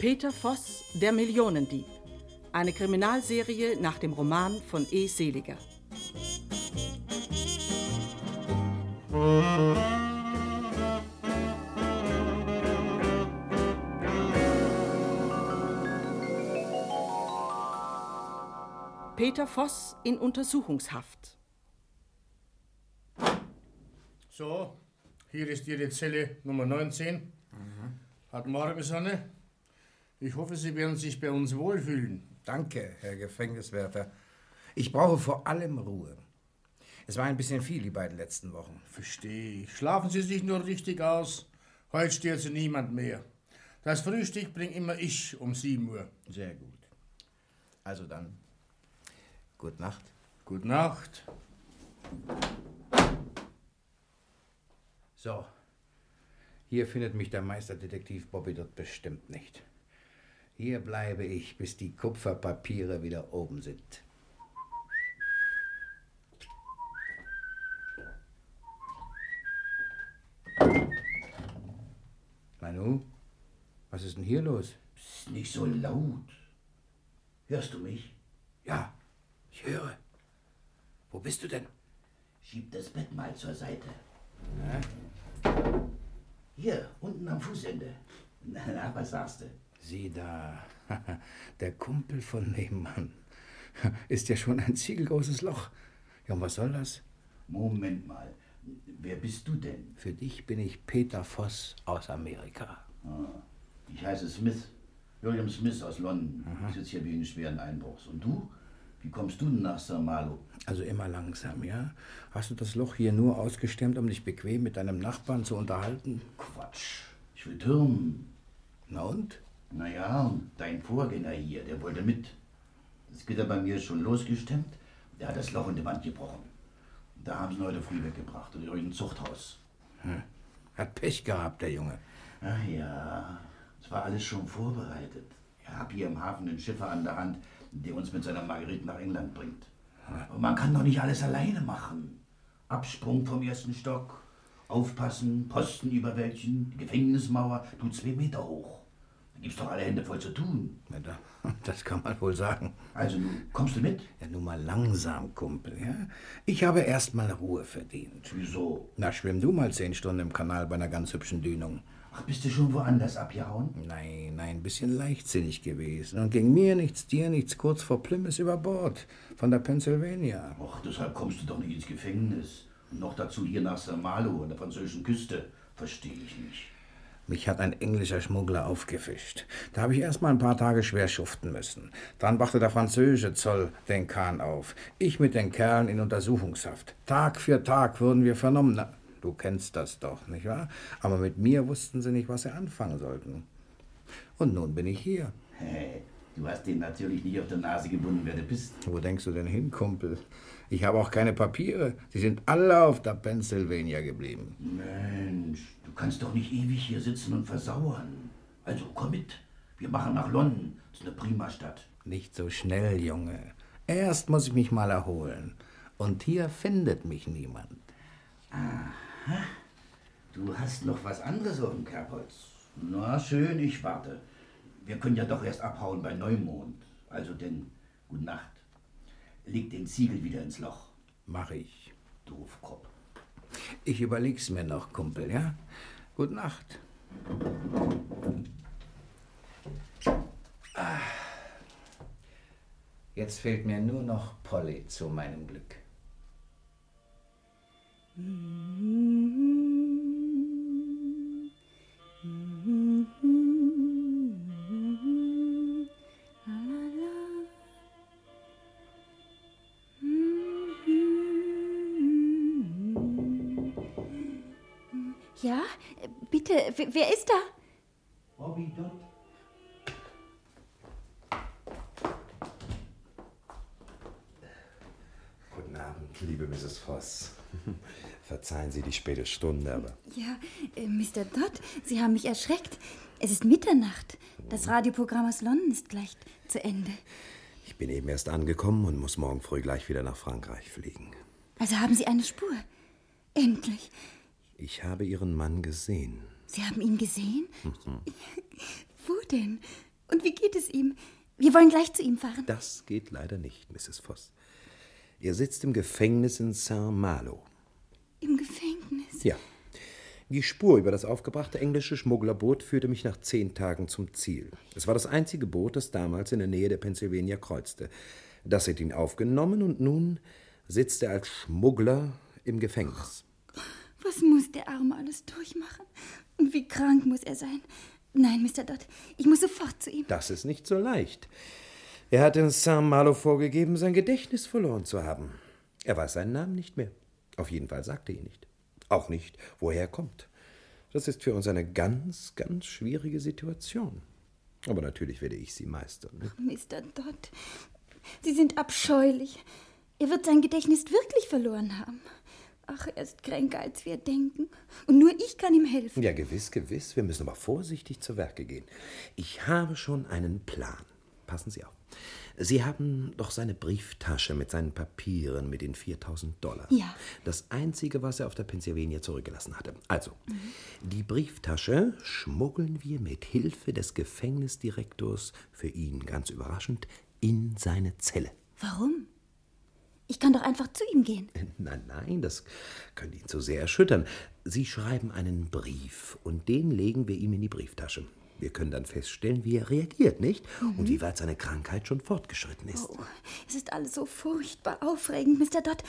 Peter Voss, der Millionendieb. Eine Kriminalserie nach dem Roman von E. Seliger. Peter Voss in Untersuchungshaft. So, hier ist Ihre Zelle Nummer 19. Hat Morgen, Sonne. Ich hoffe, Sie werden sich bei uns wohlfühlen. Danke, Herr Gefängniswärter. Ich brauche vor allem Ruhe. Es war ein bisschen viel die beiden letzten Wochen. Verstehe ich. Schlafen Sie sich nur richtig aus. Heute stört Sie niemand mehr. Das Frühstück bringt immer ich um 7 Uhr. Sehr gut. Also dann, gute Nacht. Gute Nacht. So, hier findet mich der Meisterdetektiv Bobby dort bestimmt nicht. Hier bleibe ich, bis die Kupferpapiere wieder oben sind. Manu, was ist denn hier los? Psst, nicht so laut. Hörst du mich? Ja, ich höre. Wo bist du denn? Schieb das Bett mal zur Seite. Na, Hier, unten am Fußende. Na, na was sagst du? Sieh da, der Kumpel von nebenan. Ist ja schon ein ziegelgroßes Loch. Ja, und was soll das? Moment mal. Wer bist du denn? Für dich bin ich Peter Voss aus Amerika. Ah, ich heiße Smith. William Smith aus London. Ich sitze hier wegen schweren Einbruchs. Und du? Wie kommst du denn nach St. Malo? Also immer langsam, ja? Hast du das Loch hier nur ausgestemmt, um dich bequem mit deinem Nachbarn zu unterhalten? Quatsch. Ich will türmen. Na und? Naja, und dein Vorgänger hier, der wollte mit. Das Gitter bei mir ist schon losgestemmt. Der hat das Loch in die Wand gebrochen. Und da haben sie ihn heute früh weggebracht und in irgendein Zuchthaus. Hm. Hat Pech gehabt, der Junge. Ach ja, es war alles schon vorbereitet. Ich habe hier im Hafen einen Schiffer an der Hand, der uns mit seiner Marguerite nach England bringt. Aber man kann doch nicht alles alleine machen. Absprung vom ersten Stock, aufpassen, Posten überwältigen, die Gefängnismauer, du zwei Meter hoch. Gibt's doch alle Hände voll zu tun. Ja, da, das kann man wohl sagen. Also, nun, kommst du mit? Ja, nun mal langsam, Kumpel, ja? Ich habe erst mal Ruhe verdient. Wieso? Na, schwimm du mal zehn Stunden im Kanal bei einer ganz hübschen Dünung. Ach, bist du schon woanders abgehauen? Nein, nein, ein bisschen leichtsinnig gewesen. Und ging mir nichts, dir nichts, kurz vor Plymouth über Bord. Von der Pennsylvania. Och, deshalb kommst du doch nicht ins Gefängnis. Und noch dazu hier nach St. Malo an der französischen Küste. Verstehe ich nicht. Mich hat ein englischer Schmuggler aufgefischt. Da habe ich erst mal ein paar Tage schwer schuften müssen. Dann brachte der französische Zoll den Kahn auf. Ich mit den Kerlen in Untersuchungshaft. Tag für Tag wurden wir vernommen. Na, du kennst das doch, nicht wahr? Aber mit mir wussten sie nicht, was sie anfangen sollten. Und nun bin ich hier. Hey, du hast den natürlich nicht auf der Nase gebunden, wer du bist. Wo denkst du denn hin, Kumpel? Ich habe auch keine Papiere. Sie sind alle auf der Pennsylvania geblieben. Mensch, du kannst doch nicht ewig hier sitzen und versauern. Also komm mit. Wir machen nach London. Das ist eine prima Stadt. Nicht so schnell, Junge. Erst muss ich mich mal erholen. Und hier findet mich niemand. Aha. Du hast noch was anderes auf dem Kerbholz. Na schön, ich warte. Wir können ja doch erst abhauen bei Neumond. Also denn, gute Nacht. Leg den Ziegel wieder ins Loch. Mach ich. Doofkopf. Ich überleg's mir noch, Kumpel, ja? Gute Nacht. Ah. Jetzt fehlt mir nur noch Polly zu meinem Glück. Ja, wer wer ist da? Bobby Dott. Guten Abend, liebe Mrs. Voss. Verzeihen Sie die späte Stunde, aber Ja, äh, Mr. Dodd, Sie haben mich erschreckt. Es ist Mitternacht. Das Radioprogramm aus London ist gleich zu Ende. ich bin eben erst angekommen und muss morgen früh gleich wieder nach Frankreich fliegen. Also haben Sie eine Spur. Endlich. Ich habe Ihren Mann gesehen. Sie haben ihn gesehen? Wo denn? Und wie geht es ihm? Wir wollen gleich zu ihm fahren. Das geht leider nicht, Mrs. Voss. Er sitzt im Gefängnis in Saint-Malo. Im Gefängnis? Ja. Die Spur über das aufgebrachte englische Schmugglerboot führte mich nach zehn Tagen zum Ziel. Es war das einzige Boot, das damals in der Nähe der Pennsylvania kreuzte. Das hat ihn aufgenommen und nun sitzt er als Schmuggler im Gefängnis. Was muss der Arme alles durchmachen? Wie krank muss er sein? Nein, Mr. Dodd, ich muss sofort zu ihm. Das ist nicht so leicht. Er hat in Saint-Malo vorgegeben, sein Gedächtnis verloren zu haben. Er weiß seinen Namen nicht mehr. Auf jeden Fall sagte er ihn nicht. Auch nicht, woher er kommt. Das ist für uns eine ganz, ganz schwierige Situation. Aber natürlich werde ich sie meistern. Ne? Mr. Dodd, Sie sind abscheulich. Er wird sein Gedächtnis wirklich verloren haben. Ach, er ist kränker, als wir denken. Und nur ich kann ihm helfen. Ja, gewiss, gewiss. Wir müssen aber vorsichtig zu Werke gehen. Ich habe schon einen Plan. Passen Sie auf. Sie haben doch seine Brieftasche mit seinen Papieren, mit den 4000 Dollar. Ja. Das Einzige, was er auf der Pennsylvania zurückgelassen hatte. Also, die Brieftasche schmuggeln wir mit Hilfe des Gefängnisdirektors, für ihn ganz überraschend, in seine Zelle. Warum? Ich kann doch einfach zu ihm gehen. Nein, nein, das könnte ihn zu sehr erschüttern. Sie schreiben einen Brief und den legen wir ihm in die Brieftasche. Wir können dann feststellen, wie er reagiert, nicht? Und wie weit seine Krankheit schon fortgeschritten ist. Oh, es ist alles so furchtbar aufregend, Mr. Dodd.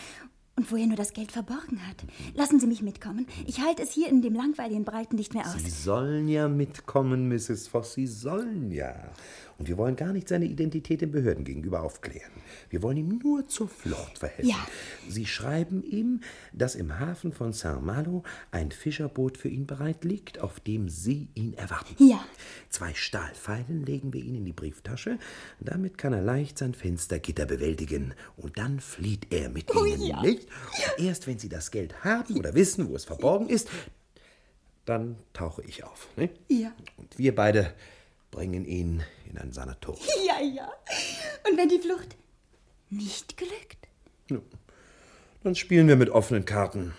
Und wo er nur das Geld verborgen hat. Lassen Sie mich mitkommen. Ich halte es hier in dem langweiligen Breiten nicht mehr aus. Sie sollen ja mitkommen, Mrs. Voss, Sie sollen ja. Und wir wollen gar nicht seine Identität den Behörden gegenüber aufklären. Wir wollen ihm nur zur Flucht verhelfen. Ja. Sie schreiben ihm, dass im Hafen von Saint-Malo ein Fischerboot für ihn bereit liegt, auf dem Sie ihn erwarten. Ja. Zwei Stahlpfeilen legen wir ihn in die Brieftasche. Damit kann er leicht sein Fenstergitter bewältigen. Und dann flieht er mit Oh Ihnen, ja. nicht? Und erst wenn Sie das Geld haben oder wissen, wo es verborgen ist, dann tauche ich auf. Nicht? Ja. Und wir beide bringen ihn in ein Sanatorium. Ja, ja. Und wenn die Flucht nicht glückt? Dann spielen wir mit offenen Karten.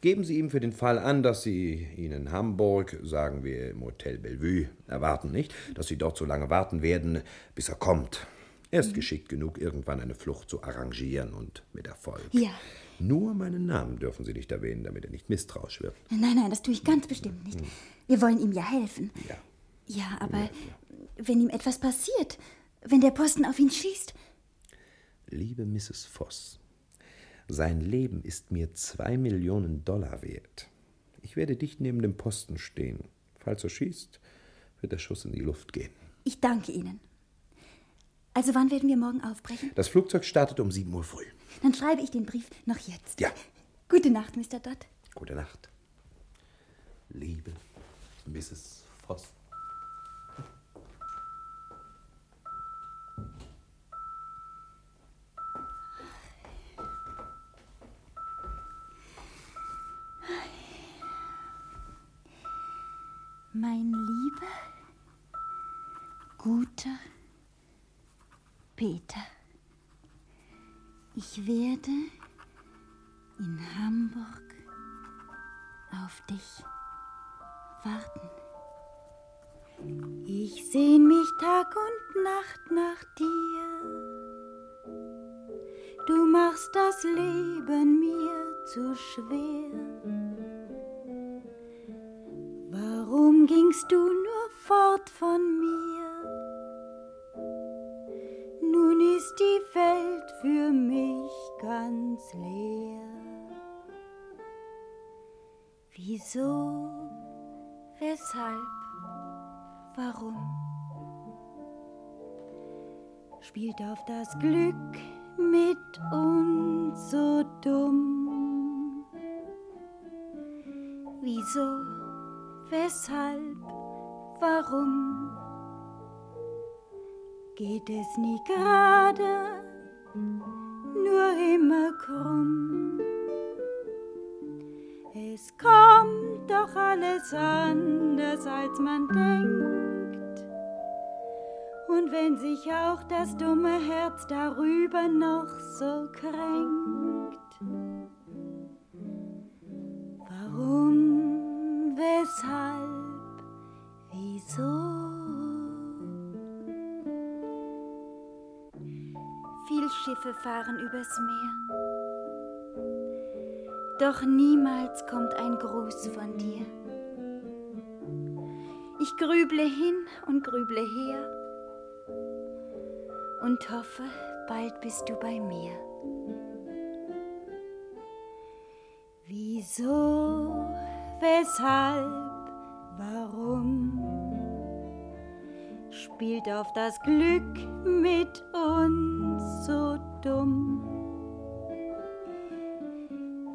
Geben Sie ihm für den Fall an, dass Sie ihn in Hamburg, sagen wir im Hotel Bellevue, erwarten, nicht? Dass Sie dort so lange warten werden, bis er kommt. Er ist geschickt genug, irgendwann eine Flucht zu arrangieren und mit Erfolg. Ja. Nur meinen Namen dürfen Sie nicht erwähnen, damit er nicht misstrauisch wird. Nein, nein, das tue ich ganz bestimmt nicht. Wir wollen ihm ja helfen. Ja. Ja, aber wenn ihm etwas passiert, wenn der Posten auf ihn schießt, Liebe Mrs. Voss, sein Leben ist mir zwei Millionen Dollar wert. Ich werde dicht neben dem Posten stehen. Falls er schießt, wird der Schuss in die Luft gehen. ich danke Ihnen. Also wann werden wir morgen aufbrechen? Das Flugzeug startet um 7 Uhr früh. Dann schreibe ich den Brief noch jetzt. Ja. Gute Nacht, Mr. Dodd. Gute Nacht. Liebe Mrs. Voss. Mein lieber, guter Peter, ich werde in Hamburg auf dich warten. Ich sehn mich Tag und Nacht nach dir. Du machst das Leben mir zu schwer. Gingst du nur fort von mir? Nun ist die Welt für mich ganz leer. Wieso? Weshalb? Warum? Spielt auf das Glück mit uns so dumm? Wieso? Weshalb? Warum? Geht es nie gerade, nur immer krumm? Es kommt doch alles anders, als man denkt. Und wenn sich auch das dumme Herz darüber noch so kränkt, fahren übers Meer. Doch niemals kommt ein Gruß von dir. Ich grüble hin und grüble her und hoffe, bald bist du bei mir. Wieso, weshalb, warum spielt auf das Glück mit uns so dumm?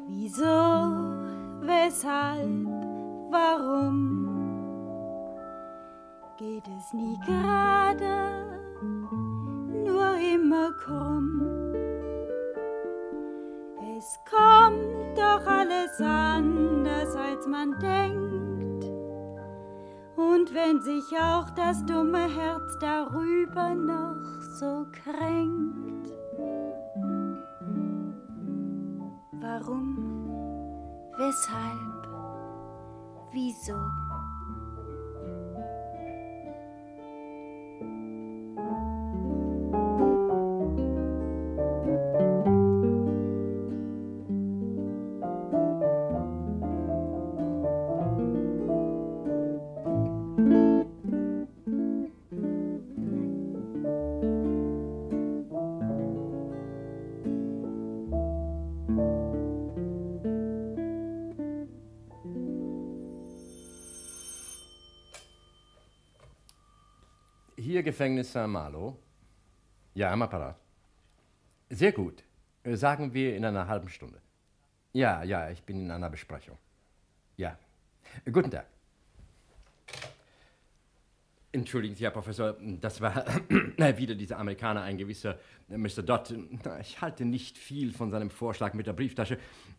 Wieso, weshalb, warum geht es nie gerade, nur immer krumm? Es kommt doch alles anders, als man denkt. Und wenn sich auch das dumme Herz darüber noch so kränkt. Warum? Weshalb? Wieso? Hier Gefängnis Saint-Malo. Ja, am Apparat. Sehr gut. Äh, Sagen wir in einer halben Stunde. Ja, ja, ich bin in einer Besprechung. Ja. Guten Tag. Entschuldigen Sie, Herr Professor, das war wieder dieser Amerikaner, ein gewisser äh, Mr. Dodd. Ich halte nicht viel von seinem Vorschlag mit der Brieftasche.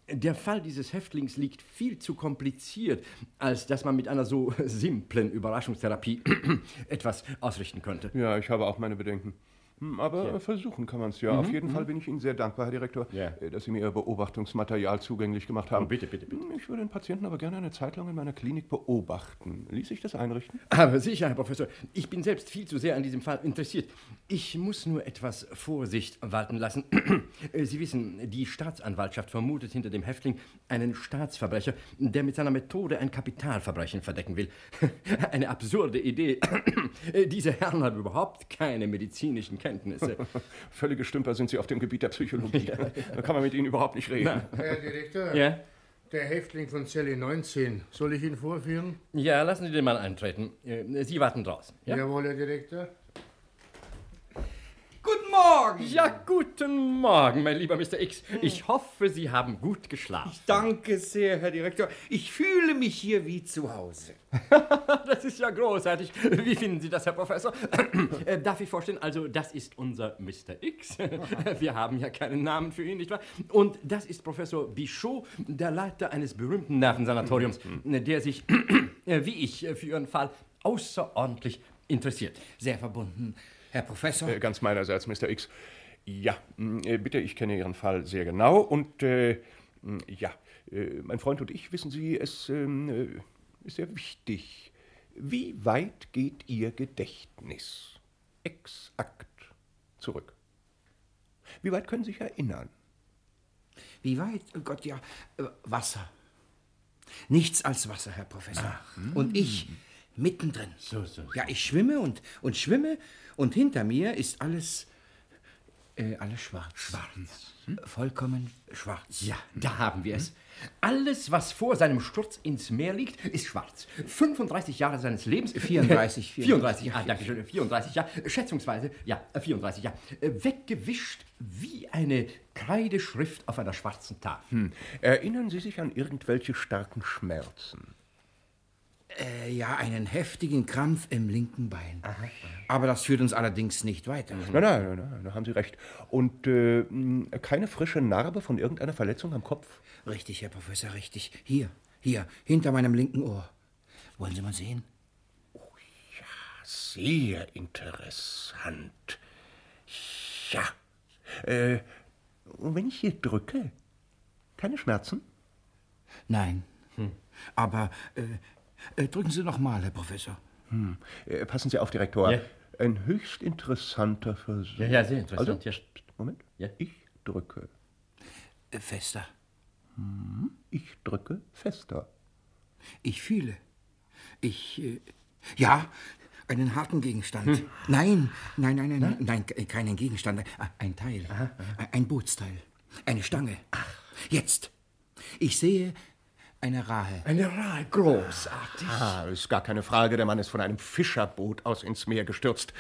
Der Fall dieses Häftlings liegt viel zu kompliziert, als dass man mit einer so simplen Überraschungstherapie etwas ausrichten könnte. Ja, ich habe auch meine Bedenken. Hm, Aber Ja. versuchen kann man es ja. Auf jeden Fall bin ich Ihnen sehr dankbar, Herr Direktor, Ja. äh, dass Sie mir Ihr Beobachtungsmaterial zugänglich gemacht haben. Oh, bitte, bitte, bitte. Ich würde den Patienten aber gerne eine Zeit lang in meiner Klinik beobachten. Ließ sich das einrichten? Aber sicher, Herr Professor, ich bin selbst viel zu sehr an diesem Fall interessiert. Ich muss nur etwas Vorsicht walten lassen. Äh, Sie wissen, die Staatsanwaltschaft vermutet hinter dem Häftling einen Staatsverbrecher, der mit seiner Methode ein Kapitalverbrechen verdecken will. Eine absurde Idee. Äh, Diese Herren haben überhaupt keine medizinischen Kenntnisse. Völlige Stümper sind Sie auf dem Gebiet der Psychologie. Da kann man mit Ihnen überhaupt nicht reden. Herr Direktor, Ja? der Häftling von Zelle 19, soll ich ihn vorführen? Ja, lassen Sie den mal eintreten. Äh, Sie warten draußen. Ja? Jawohl, Herr Direktor. Morgen. Ja, guten Morgen, mein lieber Mr. X. Ich hoffe, Sie haben gut geschlafen. Danke sehr, Herr Direktor. Ich fühle mich hier wie zu Hause. Das ist ja großartig. Wie finden Sie das, Herr Professor? Äh, Darf ich vorstellen, also das ist unser Mr. X. Wir haben ja keinen Namen für ihn, nicht wahr? Und das ist Professor Bichot, der Leiter eines berühmten Nervensanatoriums, der sich, äh, wie ich, äh, für Ihren Fall außerordentlich interessiert. Sehr verbunden, Herr Professor. Äh, Ganz meinerseits, Mr. X. Ja, äh, bitte, ich kenne Ihren Fall sehr genau und äh, ja, äh, mein Freund und ich, wissen Sie, es ähm, äh, ist sehr wichtig. Wie weit geht Ihr Gedächtnis? Exakt zurück. Wie weit können Sie sich erinnern? Wie weit? Oh Gott, ja. äh, Wasser. Nichts als Wasser, Herr Professor. Und ich mittendrin. So, so, so. Ja, ich schwimme und, und schwimme und hinter mir ist alles, äh, alles schwarz. Schwarz. Vollkommen schwarz. Ja, da haben wir es. Alles, was vor seinem Sturz ins Meer liegt, ist schwarz. 35 Jahre seines Lebens. 34, 34, ah, danke schön, 34 Jahre. Schätzungsweise, ja, 34 Jahre. Äh, Weggewischt wie eine Kreideschrift auf einer schwarzen Tafel. Hm. Erinnern Sie sich an irgendwelche starken Schmerzen? Äh, ja, einen heftigen Krampf im linken Bein. Aber das führt uns allerdings nicht weiter. Nein, nein, nein, nein, da haben Sie recht. Und äh, keine frische Narbe von irgendeiner Verletzung am Kopf? Richtig, Herr Professor, richtig. Hier, hier, hinter meinem linken Ohr. Wollen Sie mal sehen? Sehr interessant. Ja. Äh, und wenn ich hier drücke, keine Schmerzen? Nein. Aber äh, äh, drücken Sie noch mal, Herr Professor. Hm. Äh, passen Sie auf, Direktor. Ja. Ein höchst interessanter Versuch. Ja, ja, sehr interessant. Also, ja. Moment. Ja? Ich drücke. Äh, Fester. Ich drücke fester. Ich fühle. Ich. Äh, ja, einen harten Gegenstand. Nein, nein, nein, nein, nein, nein, ke- keinen Gegenstand. Ein- Ein Teil. Ein Bootsteil. Eine Stange. Jetzt. Ich sehe eine Rahe. Eine Rahe, großartig. Ah, ist gar keine Frage. Der Mann ist von einem Fischerboot aus ins Meer gestürzt.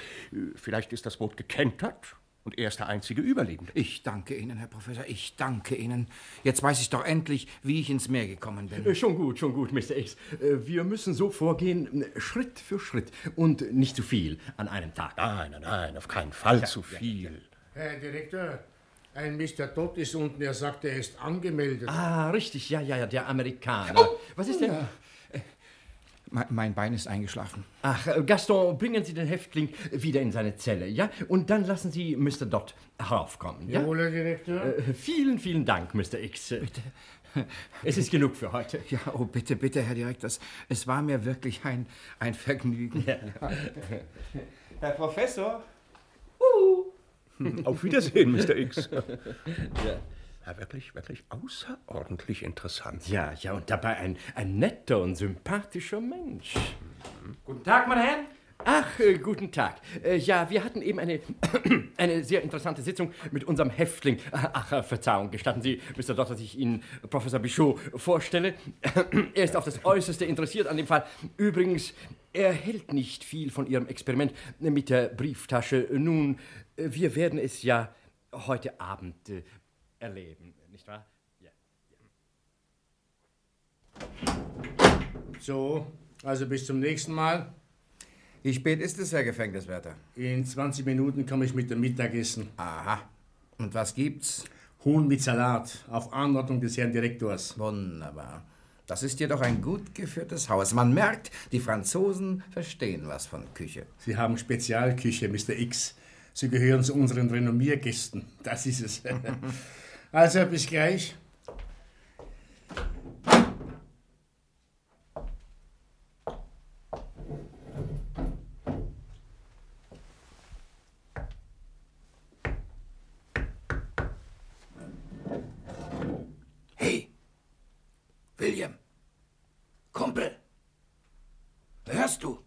Vielleicht ist das Boot gekentert und er ist der einzige Überlebende. Ich danke Ihnen, Herr Professor, ich danke Ihnen. Jetzt weiß ich doch endlich, wie ich ins Meer gekommen bin. Äh, Schon gut, schon gut, Mr. X. Äh, Wir müssen so vorgehen, äh, Schritt für Schritt und nicht zu viel an einem Tag. Nein, nein, nein, auf keinen Fall zu viel. Herr Direktor, ein Mr. Todd ist unten, er sagt, er ist angemeldet. Ah, richtig, ja, ja, ja, der Amerikaner. Was ist denn? Me- Mein Bein ist eingeschlafen. Ach, äh, Gaston, bringen Sie den Häftling wieder in seine Zelle, ja? Und dann lassen Sie Mr. Dodd heraufkommen, ja? Jawohl, Herr Direktor. Äh, Vielen, vielen Dank, Mr. X. Bitte. Es ist genug für heute. Ja, oh bitte, bitte, Herr Direktor, es, es war mir wirklich ein, ein Vergnügen. Herr Professor? Auf Wiedersehen, Mr. X. Ja, wirklich, wirklich außerordentlich interessant. Ja, ja, und dabei ein, ein netter und sympathischer Mensch. Guten Tag, meine Herren. Ach, äh, guten Tag. Äh, ja, wir hatten eben eine, eine sehr interessante Sitzung mit unserem Häftling. Ach, äh, Verzeihung, gestatten Sie, Mr. Dott, dass ich Ihnen Professor Bichot vorstelle. er ist auf das Äußerste interessiert an dem Fall. Übrigens, er hält nicht viel von Ihrem Experiment mit der Brieftasche. Nun, wir werden es ja heute Abend äh, erleben, nicht wahr? Ja. So, also bis zum nächsten Mal. Wie spät ist es, Herr Gefängniswärter? In 20 Minuten komme ich mit dem Mittagessen. Aha. Und was gibt's? Huhn mit Salat, auf Anordnung des Herrn Direktors. Wunderbar. Das ist jedoch ein gut geführtes Haus. Man merkt, die Franzosen verstehen was von Küche. Sie haben Spezialküche, Mr. X. Sie gehören zu unseren Renommiergästen. Das ist es. also, bis gleich. Hey, William, Kumpel, hörst du?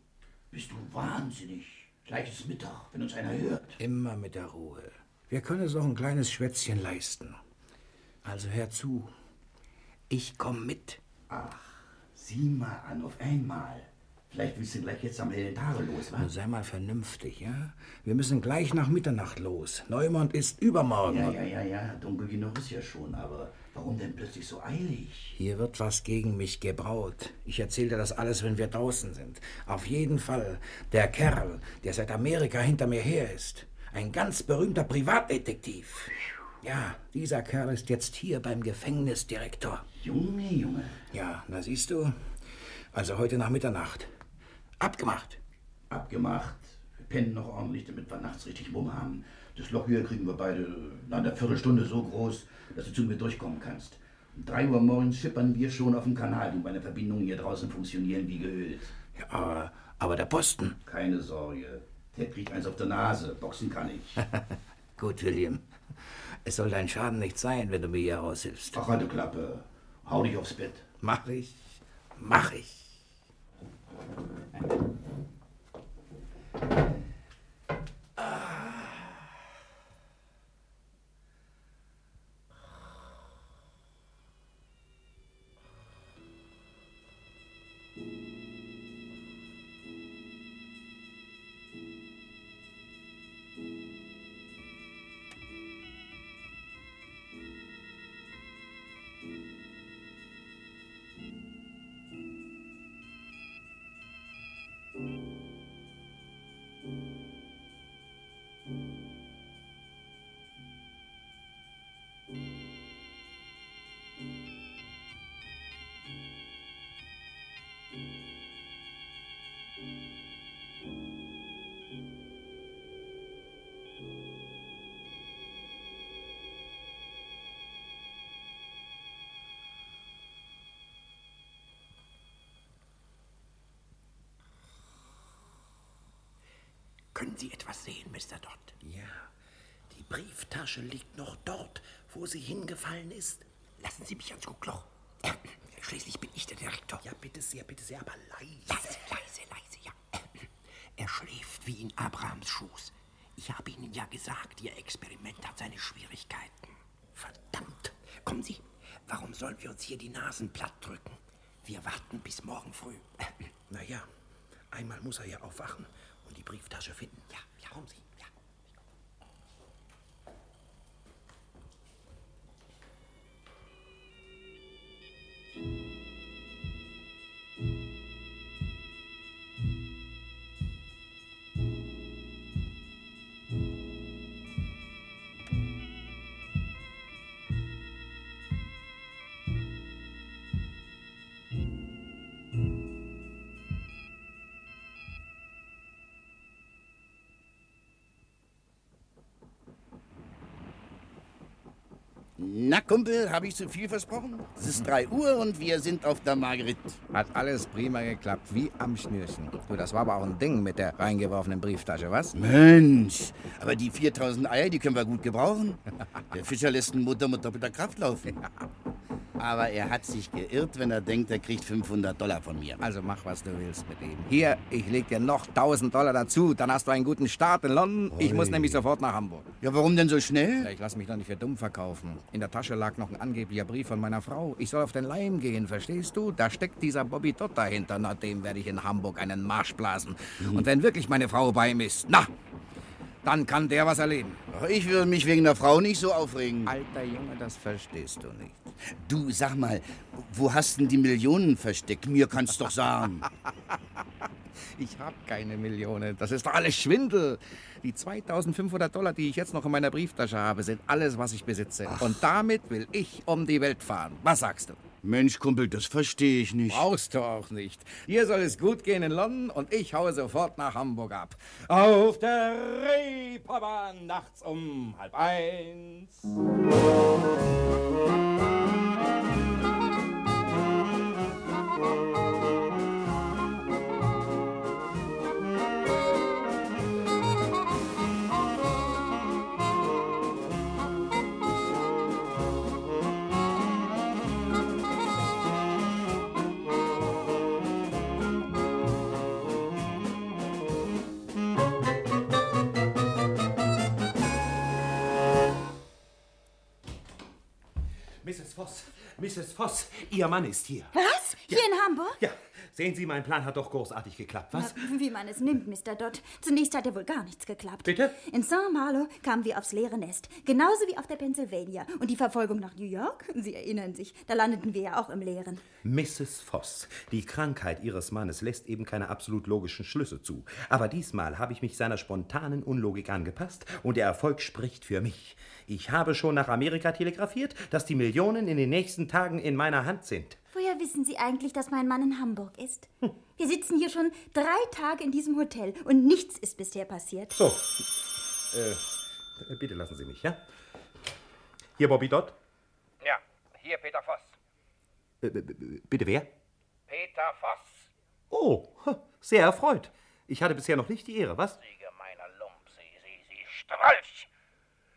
Bist du wahnsinnig? Gleich ist Mittag, wenn uns einer hört. Immer mit der Ruhe. Wir können uns auch ein kleines Schwätzchen leisten. Also hör zu. Ich komm mit. Sieh mal an, auf einmal. Vielleicht willst du gleich jetzt am hellen Tage los, was? sei mal vernünftig, ja? Wir müssen gleich nach Mitternacht los. Neumond ist übermorgen. Ja, ja, ja, ja, dunkel genug ist ja schon, aber warum denn plötzlich so eilig? Hier wird was gegen mich gebraut. Ich erzähle dir das alles, wenn wir draußen sind. Auf jeden Fall. Der Kerl, der seit Amerika hinter mir her ist. Ein ganz berühmter Privatdetektiv. Ja, dieser Kerl ist jetzt hier beim Gefängnisdirektor. Junge, Junge. Ja, na siehst du. Also heute nach Mitternacht. Abgemacht. Abgemacht. Wir pennen noch ordentlich, damit wir nachts richtig Mumm haben. Das Loch hier kriegen wir beide nach einer Viertelstunde so groß, dass du zu mir durchkommen kannst. Um drei Uhr morgens schippern wir schon auf dem Kanal. Du, meine Verbindungen hier draußen funktionieren wie geölt. Ja, aber, aber der Posten. Keine Sorge. Ted kriegt eins auf der Nase. Boxen kann ich. Gut, William. Es soll dein Schaden nicht sein, wenn du mir hier raushilfst. Ach, halt die Klappe. Hau dich aufs Bett. Mach ich. Mach ich. Thank you. Können Sie etwas sehen, Mr. Dodd? Ja, Die Brieftasche liegt noch dort, wo sie hingefallen ist. Lassen Sie mich ans Guckloch. Schließlich bin ich der Direktor. Ja, bitte sehr, bitte sehr, aber leise. Leise, leise, leise, ja. Er schläft wie in Abrahams Schoß. Ich habe Ihnen ja gesagt, Ihr Experiment hat seine Schwierigkeiten. Verdammt. Kommen Sie, warum sollen wir uns hier die Nasen platt drücken? Wir warten bis morgen früh. Na ja, einmal muss er ja aufwachen und die Brieftasche finden. Ja, ja, kommen Sie. Na, Kumpel, habe ich zu viel versprochen? Es ist 3 Uhr und wir sind auf der Margrit. Hat alles prima geklappt, wie am Schnürchen. Du, das war aber auch ein Ding mit der reingeworfenen Brieftasche, was? Mensch, aber die 4000 Eier, die können wir gut gebrauchen. Der Fischer lässt einen Motor mit doppelter Kraft laufen. Aber er hat sich geirrt, wenn er denkt, er kriegt 500 Dollar von mir. Also mach, was du willst mit ihm. Hier, ich leg dir noch 1000 Dollar dazu, dann hast du einen guten Start in London. Ich muss nämlich sofort nach Hamburg. Ja, warum denn so schnell? Ja, ich lass mich doch nicht für dumm verkaufen. In der Tasche lag noch ein angeblicher Brief von meiner Frau. Ich soll auf den Leim gehen, verstehst du? Da steckt dieser Bobby Todd dahinter. Na, dem werde ich in Hamburg einen Marsch blasen. Und wenn wirklich meine Frau bei ihm ist, na, dann kann der was erleben. Ach, Ich würde mich wegen der Frau nicht so aufregen. Alter Junge, das verstehst du nicht. Du, sag mal, wo hast denn die Millionen versteckt? Mir kannst doch sagen. Ich habe keine Millionen. Das ist doch alles Schwindel. Die 2500 Dollar, die ich jetzt noch in meiner Brieftasche habe, sind alles, was ich besitze. Und damit will ich um die Welt fahren. Was sagst du? Mensch, Kumpel, das verstehe ich nicht. Brauchst du auch nicht. Hier soll es gut gehen in London und ich haue sofort nach Hamburg ab. Auf der Reeperbahn nachts um halb eins. Mrs. Voss, Mrs. Voss, Ihr Mann ist hier. Was? Hier in Hamburg? Ja, sehen Sie, mein Plan hat doch großartig geklappt, was? Na, wie man es nimmt, Mr. Dodd. Zunächst hat ja wohl gar nichts geklappt. Bitte? In St. Malo kamen wir aufs leere Nest. Genauso wie auf der Pennsylvania. Und die Verfolgung nach New York? Sie erinnern sich, da landeten wir ja auch im Leeren. Mrs. Voss, die Krankheit Ihres Mannes lässt eben keine absolut logischen Schlüsse zu. Aber diesmal habe ich mich seiner spontanen Unlogik angepasst und der Erfolg spricht für mich. Ich habe schon nach Amerika telegrafiert, dass die Millionen in den nächsten Tagen in meiner Hand sind. Woher wissen Sie eigentlich, dass mein Mann in Hamburg ist? Wir sitzen hier schon drei Tage in diesem Hotel und nichts ist bisher passiert. So, äh, bitte lassen Sie mich, ja? Hier Bobby Dodd. Ja, hier Peter Voss. Äh, b- bitte wer? Peter Voss. Oh, sehr erfreut. Ich hatte bisher noch nicht die Ehre, was? Sie gemeiner Lump, Sie, Sie, Sie Strolch.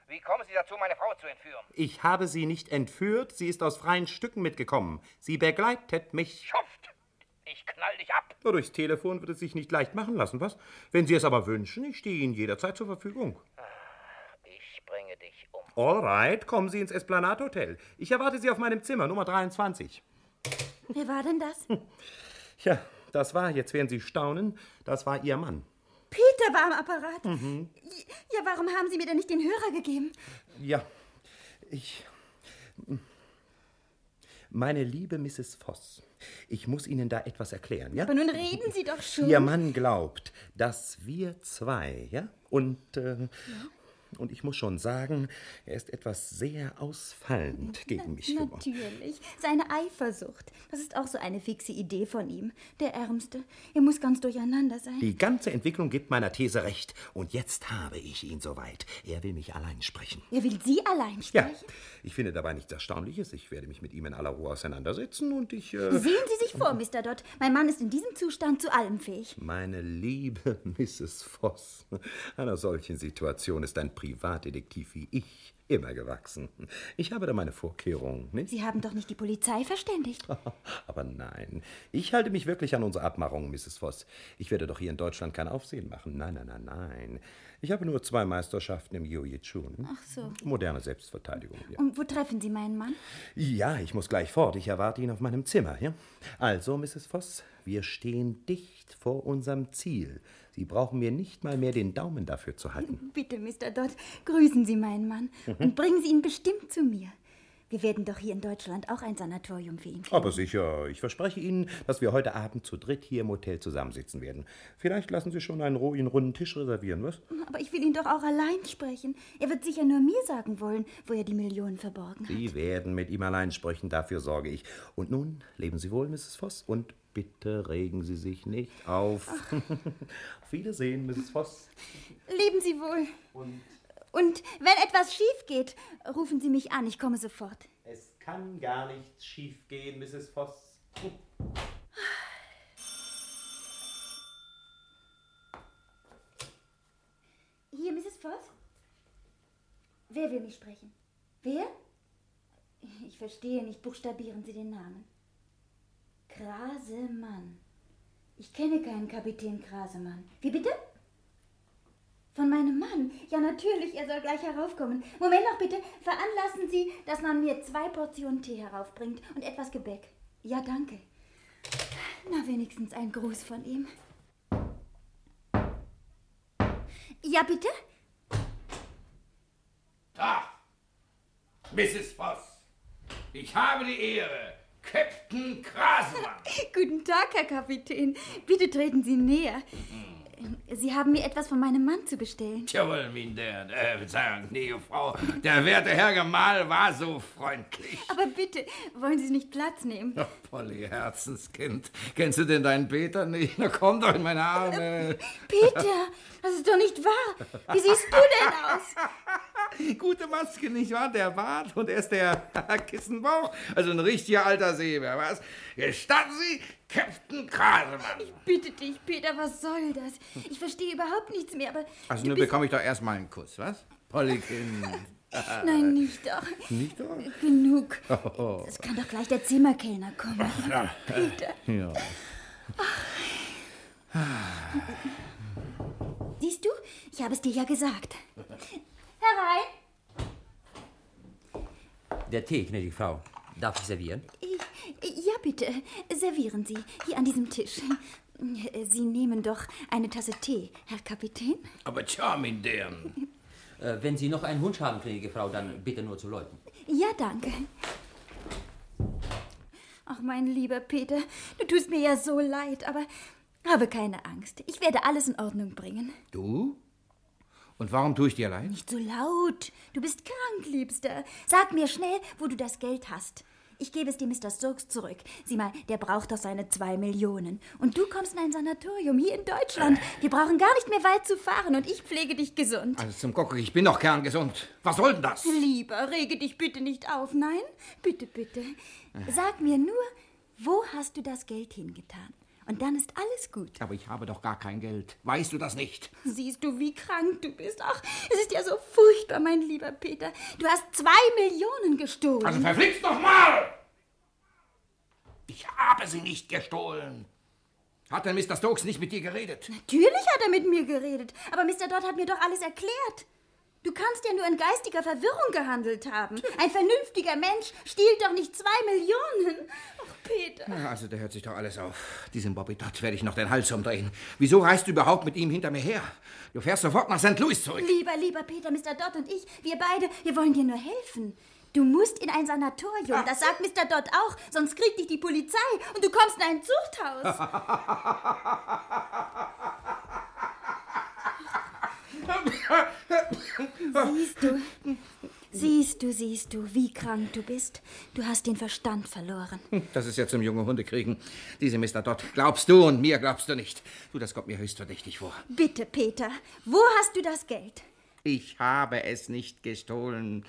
Wie kommen Sie dazu, meine Frau zu entführen? Ich habe sie nicht entführt, sie ist aus freien Stücken mitgekommen. Sie begleitet mich. Schuft! Ich knall dich ab. Nur durchs Telefon wird es sich nicht leicht machen lassen, was? Wenn Sie es aber wünschen, ich stehe Ihnen jederzeit zur Verfügung. Ich bringe dich um. All right, kommen Sie ins Esplanade Hotel. Ich erwarte Sie auf meinem Zimmer, Nummer 23. Wer war denn das? Ja, das war, jetzt werden Sie staunen, das war Ihr Mann. Peter war am Apparat. Ja, warum haben Sie mir denn nicht den Hörer gegeben? Ja, ich. Meine liebe Mrs. Voss, ich muss Ihnen da etwas erklären, ja? Aber nun reden Sie doch schon. Ihr Mann glaubt, dass wir zwei, ja? Und, äh, und ich muss schon sagen, er ist etwas sehr ausfallend gegen mich geworden. Natürlich. Seine Eifersucht. Das ist auch so eine fixe Idee von ihm. Der Ärmste. Er muss ganz durcheinander sein. Die ganze Entwicklung gibt meiner These recht. Und jetzt habe ich ihn soweit. Er will mich allein sprechen. Er will Sie allein Ja, sprechen. ich finde dabei nichts Erstaunliches. Ich werde mich mit ihm in aller Ruhe auseinandersetzen und ich. Äh, Sehen Sie sich vor, Mr. Dodd. Mein Mann ist in diesem Zustand zu allem fähig. Meine liebe Mrs. Voss, einer solchen Situation ist ein Privatdetektiv wie ich immer gewachsen. Ich habe da meine Vorkehrungen, nicht? Sie haben doch nicht die Polizei verständigt. Aber nein, ich halte mich wirklich an unsere Abmachung, Mrs. Voss. Ich werde doch hier in Deutschland kein Aufsehen machen. Nein, nein, nein, nein. Ich habe nur zwei Meisterschaften im Jiu-Jitsu. Ach so. Moderne Selbstverteidigung, ja. Und wo treffen Sie meinen Mann? Ja, ich muss gleich fort. Ich erwarte ihn auf meinem Zimmer, ja? Also, Mrs. Voss, wir stehen dicht vor unserem Ziel. Sie brauchen mir nicht mal mehr den Daumen dafür zu halten. Bitte, Mr. Dodd, grüßen Sie meinen Mann und bringen Sie ihn bestimmt zu mir. Wir werden doch hier in Deutschland auch ein Sanatorium für ihn finden. Aber sicher, ich verspreche Ihnen, dass wir heute Abend zu dritt hier im Hotel zusammensitzen werden. Vielleicht lassen Sie schon einen ruhigen runden Tisch reservieren, was? Aber ich will ihn doch auch allein sprechen. Er wird sicher nur mir sagen wollen, wo er die Millionen verborgen hat. Sie werden mit ihm allein sprechen, dafür sorge ich. Und nun leben Sie wohl, Mrs. Voss, und bitte regen Sie sich nicht auf. auf Wiedersehen, Mrs. Voss. Leben Sie wohl. Und Und wenn etwas schief geht, rufen Sie mich an. Ich komme sofort. es kann gar nichts schiefgehen, Mrs. Voss. Hier, Mrs. Voss? Wer will mich sprechen? Wer? Ich verstehe nicht. Buchstabieren Sie den Namen. Krasemann. Ich kenne keinen Kapitän Krasemann. Wie bitte? Von meinem Mann? Ja, natürlich, er soll gleich heraufkommen. Moment noch bitte. Veranlassen Sie, dass man mir zwei Portionen Tee heraufbringt und etwas Gebäck. Ja, danke. Na, wenigstens ein Gruß von ihm. Ja, bitte? Da! Mrs. Voss, ich habe die Ehre. Captain Krasemann. Guten Tag, Herr Kapitän. Bitte treten Sie näher. Sie haben mir etwas von meinem Mann zu bestellen. Jawohl, mein der, äh, Verzeihung, gnädige Frau. Der werte Herr Gemahl war so freundlich. Aber bitte, wollen Sie nicht Platz nehmen? Oh, Polly, Herzenskind. Kennst du denn deinen Peter nicht? Na komm doch in meine Arme. Peter, das ist doch nicht wahr. Wie siehst du denn aus? Gute Maske, nicht wahr? Der Bart und er ist der Kissenbauch. Also ein richtiger alter Seebär, was? Gestatten Sie, Captain Krasemann. Bitte dich, Peter, was soll das? Ich verstehe überhaupt nichts mehr, aber. Also nun bekomme ich doch erstmal einen Kuss, was? Pollykind. Nein, nicht doch. Nicht doch? Genug. Oh. Es kann doch gleich der Zimmerkellner kommen. Ja. Peter. Ja. Siehst du? Ich habe es dir ja gesagt. Herein. Der Tee, gnädige Frau. Darf ich servieren? Ja, bitte. Servieren Sie. Hier an diesem Tisch. Sie nehmen doch eine Tasse Tee, Herr Kapitän. Aber tja, mein Dern. Äh, wenn Sie noch einen Wunsch haben, gnädige Frau, dann bitte nur zu läuten. Ja, danke. Ach, mein lieber Peter, du tust mir ja so leid, aber habe keine Angst. Ich werde alles in Ordnung bringen. Du? Und warum tue ich dir leid? Nicht so laut. Du bist krank, Liebster. Sag mir schnell, wo du das Geld hast. Ich gebe es dir Mr. Stokes zurück. Sieh mal, der braucht doch seine zwei Millionen. Und du kommst in ein Sanatorium hier in Deutschland. Wir brauchen gar nicht mehr weit zu fahren und ich pflege dich gesund. Also zum Kuckuck, ich bin doch kerngesund. Was soll denn das? Lieber, rege dich bitte nicht auf. Nein, bitte, bitte. Sag mir nur, wo hast du das Geld hingetan? Und dann ist alles gut. Aber ich habe doch gar kein Geld. Weißt du das nicht? Siehst du, wie krank du bist? Ach, es ist ja so furchtbar, mein lieber Peter. Du hast zwei Millionen gestohlen. Also verflixt noch mal! Ich habe sie nicht gestohlen. Hat denn Mr. Stokes nicht mit dir geredet? Natürlich hat er mit mir geredet, aber Mr. Dodd hat mir doch alles erklärt. Du kannst ja nur in geistiger Verwirrung gehandelt haben. Ein vernünftiger Mensch stiehlt doch nicht zwei Millionen. Ach, Peter. Ja, also, der hört sich doch alles auf. Diesem Bobby Dodd werde ich noch den Hals umdrehen. Wieso reist du überhaupt mit ihm hinter mir her? Du fährst sofort nach St. Louis zurück. Lieber, lieber Peter, Mr. Dodd und ich, wir beide, wir wollen dir nur helfen. Du musst in ein Sanatorium, das sagt Mr. Dodd auch, sonst kriegt dich die Polizei und du kommst in ein Zuchthaus. Siehst du, siehst du, siehst du, wie krank du bist. Du hast den Verstand verloren. Das ist ja zum junge Hunde kriegen. Diese Mr. Dodd glaubst du und mir glaubst du nicht. Du, das kommt mir höchst verdächtig vor. Bitte, Peter, wo hast du das Geld? Ich habe es nicht gestohlen.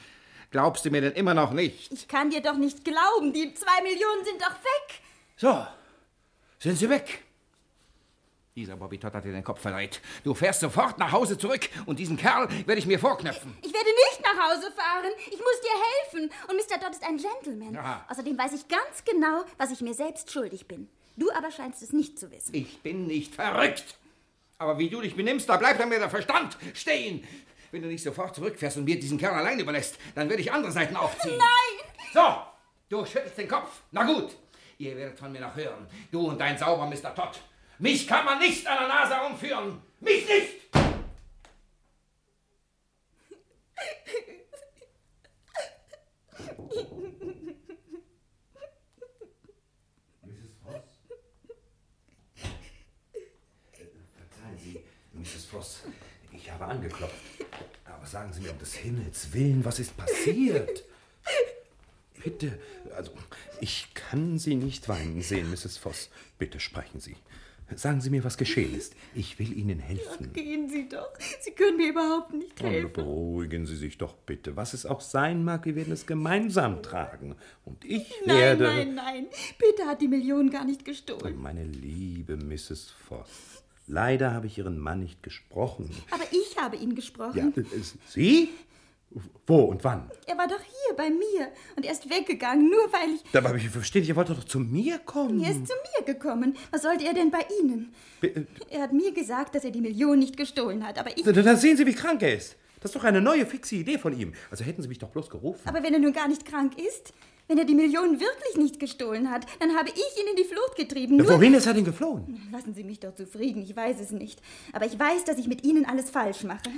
Glaubst du mir denn immer noch nicht? Ich kann dir doch nicht glauben, die zwei Millionen sind doch weg. So, sind sie weg. Dieser Bobby Todd hat dir den Kopf verdreht. Du fährst sofort nach Hause zurück und diesen Kerl werde ich mir vorknöpfen. Ich werde nicht nach Hause fahren. Ich muss dir helfen. Und Mr. Dodd ist ein Gentleman. Ja. Außerdem weiß ich ganz genau, was ich mir selbst schuldig bin. Du aber scheinst es nicht zu wissen. Ich bin nicht verrückt. Aber wie du dich benimmst, da bleibt mir der Verstand stehen. Wenn du nicht sofort zurückfährst und mir diesen Kerl allein überlässt, dann werde ich andere Seiten aufziehen. Nein! So, du schüttelst den Kopf. Na gut, ihr werdet von mir noch hören. Du und dein sauber Mr. Todd. Mich kann man nicht an der Nase herumführen. Mich nicht! Mrs. Voss? Verzeihen Sie, Mrs. Voss, ich habe angeklopft. Aber sagen Sie mir um des Himmels willen, was ist passiert? Bitte, also ich kann Sie nicht weinen sehen, Mrs. Voss. Bitte sprechen Sie. Sagen Sie mir, was geschehen ist. Ich will Ihnen helfen. Gehen Sie doch. Sie können mir überhaupt nicht helfen. beruhigen Sie sich doch bitte. Was es auch sein mag, wir werden es gemeinsam tragen. Und ich Nein, werde... nein, nein. Peter hat die Millionen gar nicht gestohlen. Meine liebe Mrs. Voss, leider habe ich Ihren Mann nicht gesprochen. Aber ich habe ihn Ja, gesprochen. äh, Sie? Wo und wann? Er war doch hier bei mir und er ist weggegangen, nur weil ich. Aber ich verstehe nicht, er wollte doch zu mir kommen. Er ist zu mir gekommen. Was sollte er denn bei Ihnen? Be- Er hat mir gesagt, dass er die Million nicht gestohlen hat, aber ich. Da, da sehen Sie, wie krank er ist. Das ist doch eine neue, fixe Idee von ihm. Also hätten Sie mich doch bloß gerufen. Aber wenn er nun gar nicht krank ist, wenn er die Million wirklich nicht gestohlen hat, dann habe ich ihn in die Flucht getrieben. Nur Wohin ist er denn geflohen? Lassen Sie mich doch zufrieden, ich weiß es nicht. Aber ich weiß, dass ich mit Ihnen alles falsch mache.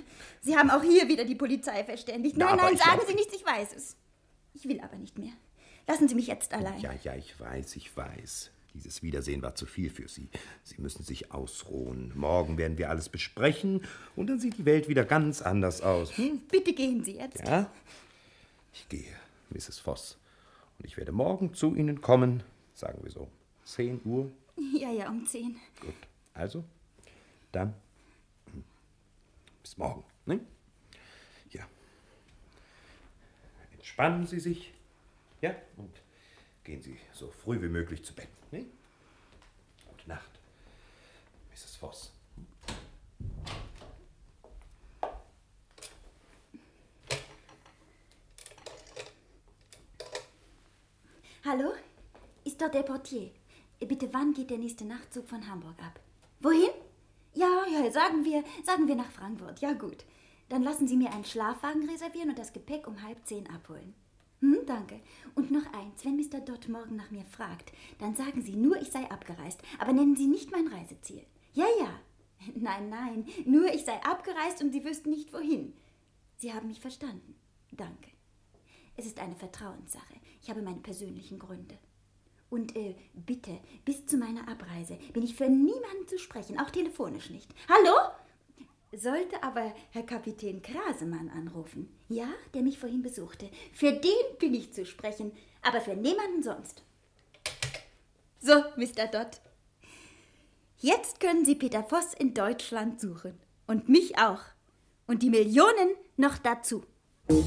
Sie haben auch hier wieder die Polizei verständigt. Na, Nein, nein, sagen Sie nichts, ich weiß es. Ich will aber nicht mehr. Lassen Sie mich jetzt allein. Ja, ja, ich weiß, ich weiß. Dieses Wiedersehen war zu viel für Sie. Sie müssen sich ausruhen. Morgen werden wir alles besprechen und dann sieht die Welt wieder ganz anders aus. Hm? Bitte gehen Sie jetzt. Ja? Ich gehe, Mrs. Voss. Und ich werde morgen zu Ihnen kommen, sagen wir so, 10 Uhr. Ja, ja, um zehn. Gut. Also, dann hm, bis morgen. Ne? Ja. Entspannen Sie sich. Ja, und gehen Sie so früh wie möglich zu Bett. Ne? Gute Nacht, Mrs. Voss. Hallo? Ist dort der Portier? Bitte, wann geht der nächste Nachtzug von Hamburg ab? Wohin? Ja, ja, sagen wir, sagen wir nach Frankfurt. Ja, gut. Dann lassen Sie mir einen Schlafwagen reservieren und das Gepäck um halb zehn abholen. Danke. Und noch eins, wenn Mr. Dodd morgen nach mir fragt, dann sagen Sie nur, ich sei abgereist, aber nennen Sie nicht mein Reiseziel. Ja, ja. Nein, nein, nur ich sei abgereist und Sie wüssten nicht wohin. Sie haben mich verstanden. Danke. Es ist eine Vertrauenssache. Ich habe meine persönlichen Gründe. Und äh, bitte, bis zu meiner Abreise bin ich für niemanden zu sprechen, auch telefonisch nicht. Hallo? Sollte aber Herr Kapitän Krasemann anrufen. Ja, der mich vorhin besuchte. Für den bin ich zu sprechen, aber für niemanden sonst. So, Mr. Dodd. Jetzt können Sie Peter Voss in Deutschland suchen. Und mich auch. Und die Millionen noch dazu. Wenn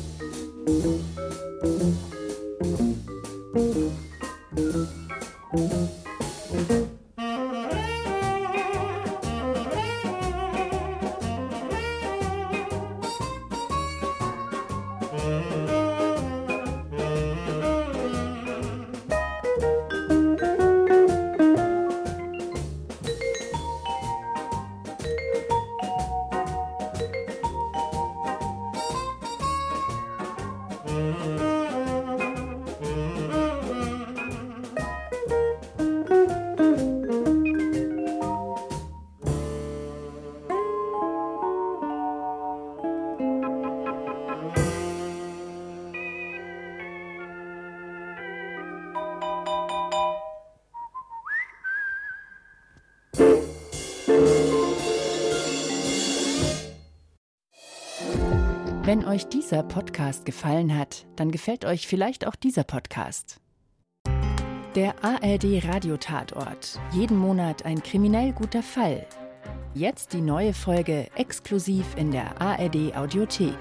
euch dieser Podcast gefallen hat, dann gefällt euch vielleicht auch dieser Podcast. Der ARD Radiotatort. Jeden Monat ein kriminell guter Fall. Jetzt die neue Folge exklusiv in der ARD Audiothek.